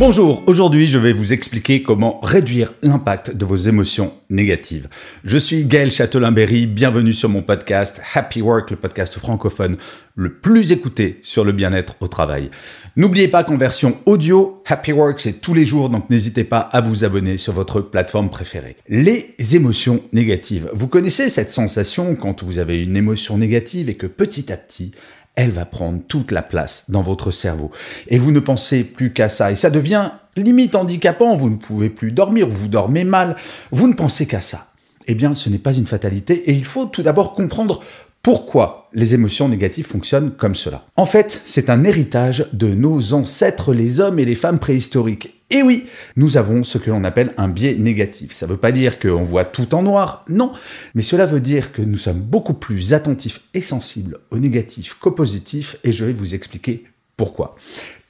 Bonjour, aujourd'hui je vais vous expliquer comment réduire l'impact de vos émotions négatives. Je suis Gaël Châtelain-Berry, bienvenue sur mon podcast Happy Work, le podcast francophone le plus écouté sur le bien-être au travail. N'oubliez pas qu'en version audio, Happy Work c'est tous les jours, donc n'hésitez pas à vous abonner sur votre plateforme préférée. Les émotions négatives. Vous connaissez cette sensation quand vous avez une émotion négative et que petit à petit, elle va prendre toute la place dans votre cerveau. Et vous ne pensez plus qu'à ça. Et ça devient limite handicapant. Vous ne pouvez plus dormir, vous dormez mal. Vous ne pensez qu'à ça. Eh bien, ce n'est pas une fatalité. Et il faut tout d'abord comprendre pourquoi les émotions négatives fonctionnent comme cela. En fait, c'est un héritage de nos ancêtres, les hommes et les femmes préhistoriques. Et oui, nous avons ce que l'on appelle un biais négatif. Ça ne veut pas dire qu'on voit tout en noir, non, mais cela veut dire que nous sommes beaucoup plus attentifs et sensibles au négatif qu'au positif, et je vais vous expliquer pourquoi.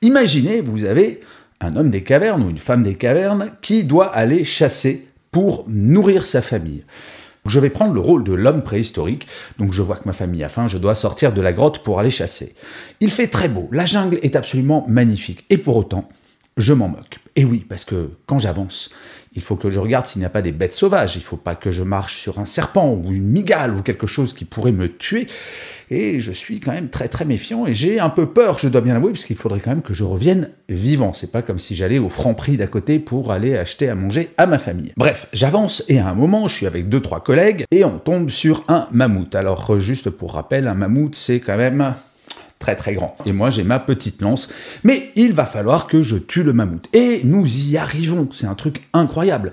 Imaginez, vous avez un homme des cavernes ou une femme des cavernes qui doit aller chasser pour nourrir sa famille. Je vais prendre le rôle de l'homme préhistorique, donc je vois que ma famille a faim, je dois sortir de la grotte pour aller chasser. Il fait très beau, la jungle est absolument magnifique, et pour autant, je m'en moque. Et oui, parce que quand j'avance, il faut que je regarde s'il n'y a pas des bêtes sauvages, il ne faut pas que je marche sur un serpent ou une migale ou quelque chose qui pourrait me tuer. Et je suis quand même très très méfiant et j'ai un peu peur, je dois bien l'avouer, parce qu'il faudrait quand même que je revienne vivant. C'est pas comme si j'allais au franc prix d'à côté pour aller acheter à manger à ma famille. Bref, j'avance et à un moment, je suis avec deux trois collègues et on tombe sur un mammouth. Alors juste pour rappel, un mammouth c'est quand même très très grand. Et moi j'ai ma petite lance, mais il va falloir que je tue le mammouth. Et nous y arrivons, c'est un truc incroyable.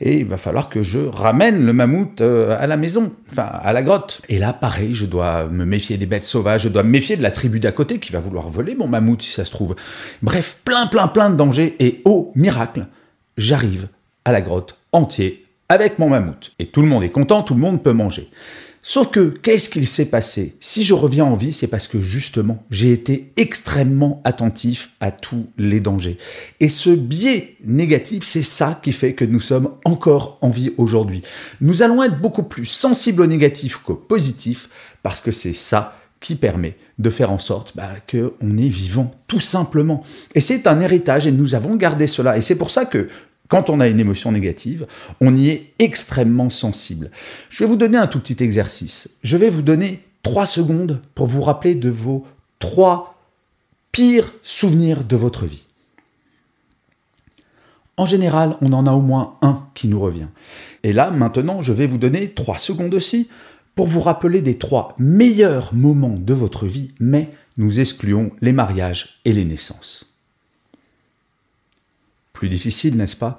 Et il va falloir que je ramène le mammouth euh, à la maison, enfin à la grotte. Et là pareil, je dois me méfier des bêtes sauvages, je dois me méfier de la tribu d'à côté qui va vouloir voler mon mammouth si ça se trouve. Bref, plein plein plein de dangers et oh miracle, j'arrive à la grotte entier avec mon mammouth. Et tout le monde est content, tout le monde peut manger. Sauf que, qu'est-ce qu'il s'est passé? Si je reviens en vie, c'est parce que justement, j'ai été extrêmement attentif à tous les dangers. Et ce biais négatif, c'est ça qui fait que nous sommes encore en vie aujourd'hui. Nous allons être beaucoup plus sensibles au négatif qu'au positif, parce que c'est ça qui permet de faire en sorte bah, qu'on est vivant, tout simplement. Et c'est un héritage, et nous avons gardé cela. Et c'est pour ça que quand on a une émotion négative, on y est extrêmement sensible. Je vais vous donner un tout petit exercice. Je vais vous donner trois secondes pour vous rappeler de vos trois pires souvenirs de votre vie. En général, on en a au moins un qui nous revient. Et là, maintenant, je vais vous donner trois secondes aussi pour vous rappeler des trois meilleurs moments de votre vie, mais nous excluons les mariages et les naissances plus difficile, n'est-ce pas?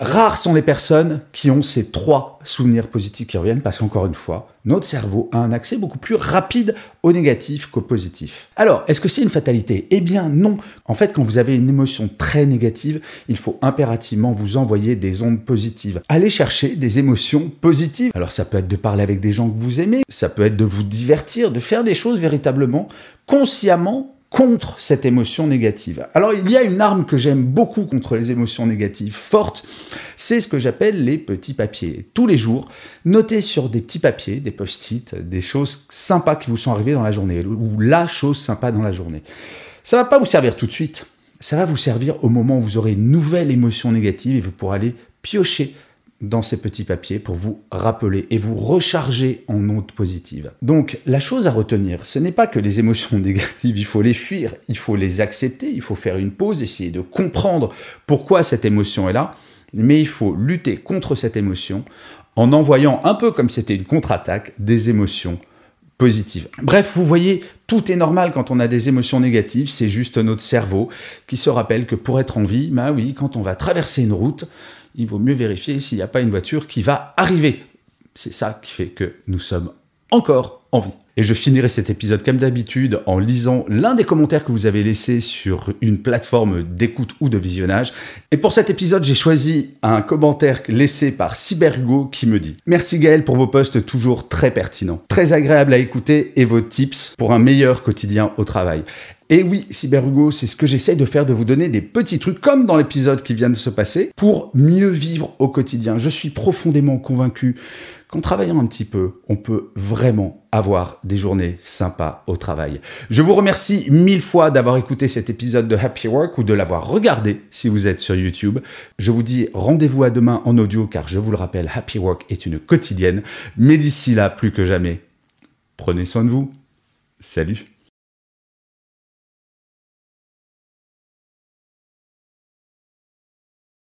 Rares sont les personnes qui ont ces trois souvenirs positifs qui reviennent, parce qu'encore une fois, notre cerveau a un accès beaucoup plus rapide au négatif qu'au positif. Alors, est-ce que c'est une fatalité? Eh bien non. En fait, quand vous avez une émotion très négative, il faut impérativement vous envoyer des ondes positives. Allez chercher des émotions positives. Alors ça peut être de parler avec des gens que vous aimez, ça peut être de vous divertir, de faire des choses véritablement consciemment contre cette émotion négative. Alors il y a une arme que j'aime beaucoup contre les émotions négatives fortes, c'est ce que j'appelle les petits papiers. Tous les jours, notez sur des petits papiers, des post-it, des choses sympas qui vous sont arrivées dans la journée, ou la chose sympa dans la journée. Ça va pas vous servir tout de suite, ça va vous servir au moment où vous aurez une nouvelle émotion négative et vous pourrez aller piocher dans ces petits papiers pour vous rappeler et vous recharger en notes positives. Donc la chose à retenir, ce n'est pas que les émotions négatives, il faut les fuir, il faut les accepter, il faut faire une pause, essayer de comprendre pourquoi cette émotion est là, mais il faut lutter contre cette émotion en envoyant un peu comme c'était une contre-attaque des émotions positives. Bref, vous voyez, tout est normal quand on a des émotions négatives, c'est juste notre cerveau qui se rappelle que pour être en vie, bah oui, quand on va traverser une route, il vaut mieux vérifier s'il n'y a pas une voiture qui va arriver. C'est ça qui fait que nous sommes encore en vie. Et je finirai cet épisode comme d'habitude en lisant l'un des commentaires que vous avez laissé sur une plateforme d'écoute ou de visionnage. Et pour cet épisode, j'ai choisi un commentaire laissé par Cybergo qui me dit Merci Gaël pour vos posts toujours très pertinents, très agréables à écouter et vos tips pour un meilleur quotidien au travail. Et oui, Cyber Hugo, c'est ce que j'essaie de faire, de vous donner des petits trucs, comme dans l'épisode qui vient de se passer, pour mieux vivre au quotidien. Je suis profondément convaincu qu'en travaillant un petit peu, on peut vraiment avoir des journées sympas au travail. Je vous remercie mille fois d'avoir écouté cet épisode de Happy Work ou de l'avoir regardé si vous êtes sur YouTube. Je vous dis rendez-vous à demain en audio car je vous le rappelle, Happy Work est une quotidienne. Mais d'ici là, plus que jamais, prenez soin de vous. Salut